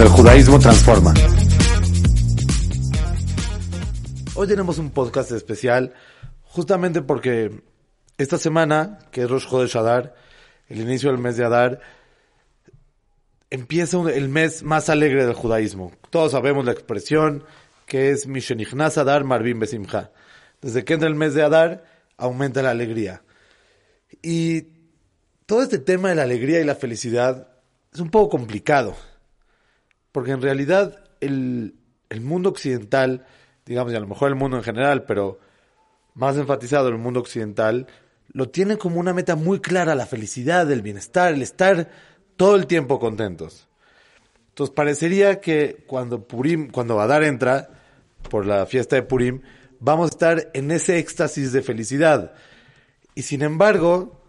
el judaísmo transforma. Hoy tenemos un podcast especial justamente porque esta semana, que es Rosh Chodesh Adar, el inicio del mes de Adar, empieza el mes más alegre del judaísmo. Todos sabemos la expresión que es Mishenichnas Adar Marvin Besimcha. Desde que entra el mes de Adar, aumenta la alegría. Y todo este tema de la alegría y la felicidad es un poco complicado, porque en realidad el, el mundo occidental, digamos, y a lo mejor el mundo en general, pero más enfatizado el mundo occidental, lo tiene como una meta muy clara la felicidad, el bienestar, el estar todo el tiempo contentos. Entonces parecería que cuando Purim, cuando Adar entra por la fiesta de Purim, vamos a estar en ese éxtasis de felicidad. Y sin embargo,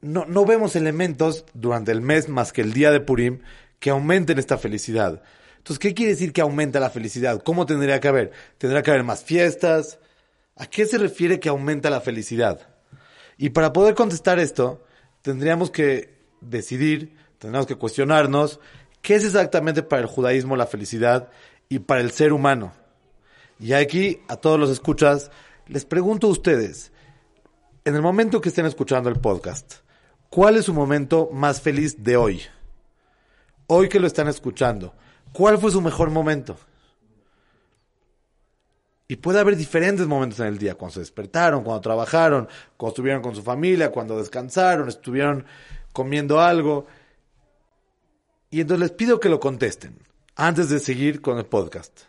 no, no vemos elementos durante el mes más que el día de Purim que aumenten esta felicidad. Entonces, ¿qué quiere decir que aumenta la felicidad? ¿Cómo tendría que haber? ¿Tendrá que haber más fiestas? ¿A qué se refiere que aumenta la felicidad? Y para poder contestar esto, tendríamos que decidir, tendríamos que cuestionarnos qué es exactamente para el judaísmo la felicidad y para el ser humano. Y aquí, a todos los escuchas, les pregunto a ustedes, en el momento que estén escuchando el podcast, ¿Cuál es su momento más feliz de hoy? Hoy que lo están escuchando, ¿cuál fue su mejor momento? Y puede haber diferentes momentos en el día, cuando se despertaron, cuando trabajaron, cuando estuvieron con su familia, cuando descansaron, estuvieron comiendo algo. Y entonces les pido que lo contesten antes de seguir con el podcast.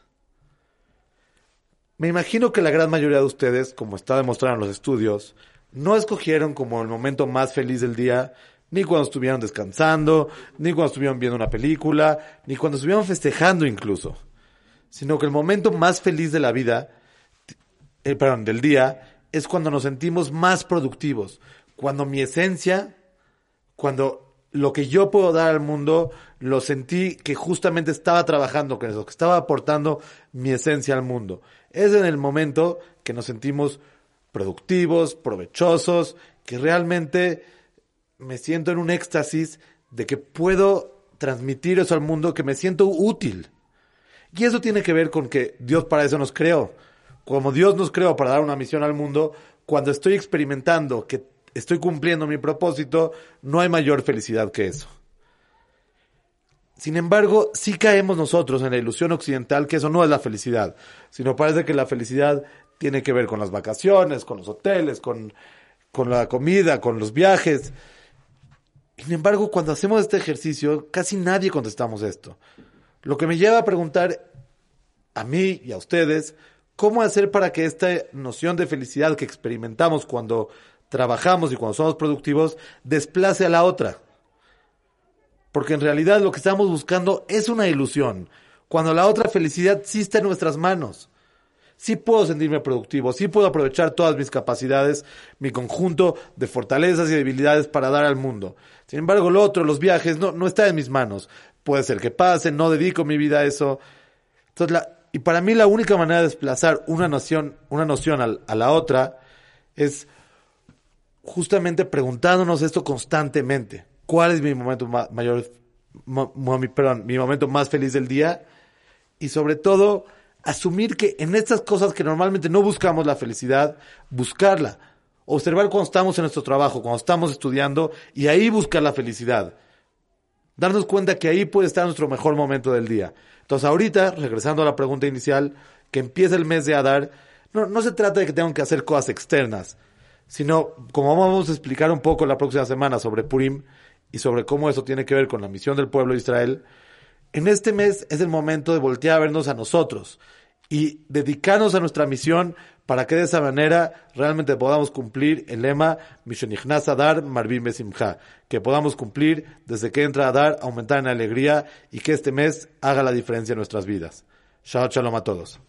Me imagino que la gran mayoría de ustedes, como está demostrado en los estudios, no escogieron como el momento más feliz del día, ni cuando estuvieron descansando, ni cuando estuvieron viendo una película, ni cuando estuvieron festejando incluso, sino que el momento más feliz de la vida, eh, perdón, del día, es cuando nos sentimos más productivos, cuando mi esencia, cuando lo que yo puedo dar al mundo, lo sentí que justamente estaba trabajando con eso, que estaba aportando mi esencia al mundo. Es en el momento que nos sentimos productivos, provechosos, que realmente me siento en un éxtasis de que puedo transmitir eso al mundo, que me siento útil. Y eso tiene que ver con que Dios para eso nos creó. Como Dios nos creó para dar una misión al mundo, cuando estoy experimentando que estoy cumpliendo mi propósito, no hay mayor felicidad que eso. Sin embargo, sí caemos nosotros en la ilusión occidental que eso no es la felicidad, sino parece que la felicidad tiene que ver con las vacaciones, con los hoteles, con, con la comida, con los viajes. Sin embargo, cuando hacemos este ejercicio, casi nadie contestamos esto. Lo que me lleva a preguntar a mí y a ustedes, ¿cómo hacer para que esta noción de felicidad que experimentamos cuando trabajamos y cuando somos productivos desplace a la otra? Porque en realidad lo que estamos buscando es una ilusión, cuando la otra felicidad sí está en nuestras manos sí puedo sentirme productivo, sí puedo aprovechar todas mis capacidades, mi conjunto de fortalezas y debilidades para dar al mundo. Sin embargo, lo otro, los viajes, no, no está en mis manos. Puede ser que pase, no dedico mi vida a eso. Y para mí la única manera de desplazar una noción, una noción a, la otra es justamente preguntándonos esto constantemente. ¿Cuál es mi momento mayor, perdón, mi momento más feliz del día? Y sobre todo, asumir que en estas cosas que normalmente no buscamos la felicidad, buscarla. Observar cuando estamos en nuestro trabajo, cuando estamos estudiando y ahí buscar la felicidad. Darnos cuenta que ahí puede estar nuestro mejor momento del día. Entonces ahorita, regresando a la pregunta inicial, que empieza el mes de Adar, no, no se trata de que tengan que hacer cosas externas, sino como vamos a explicar un poco la próxima semana sobre Purim y sobre cómo eso tiene que ver con la misión del pueblo de Israel, en este mes es el momento de voltear a vernos a nosotros y dedicarnos a nuestra misión para que de esa manera realmente podamos cumplir el lema Mishonichnas Adar Marvim Besimcha, que podamos cumplir desde que entra a dar, aumentar en alegría y que este mes haga la diferencia en nuestras vidas. Shalom a todos.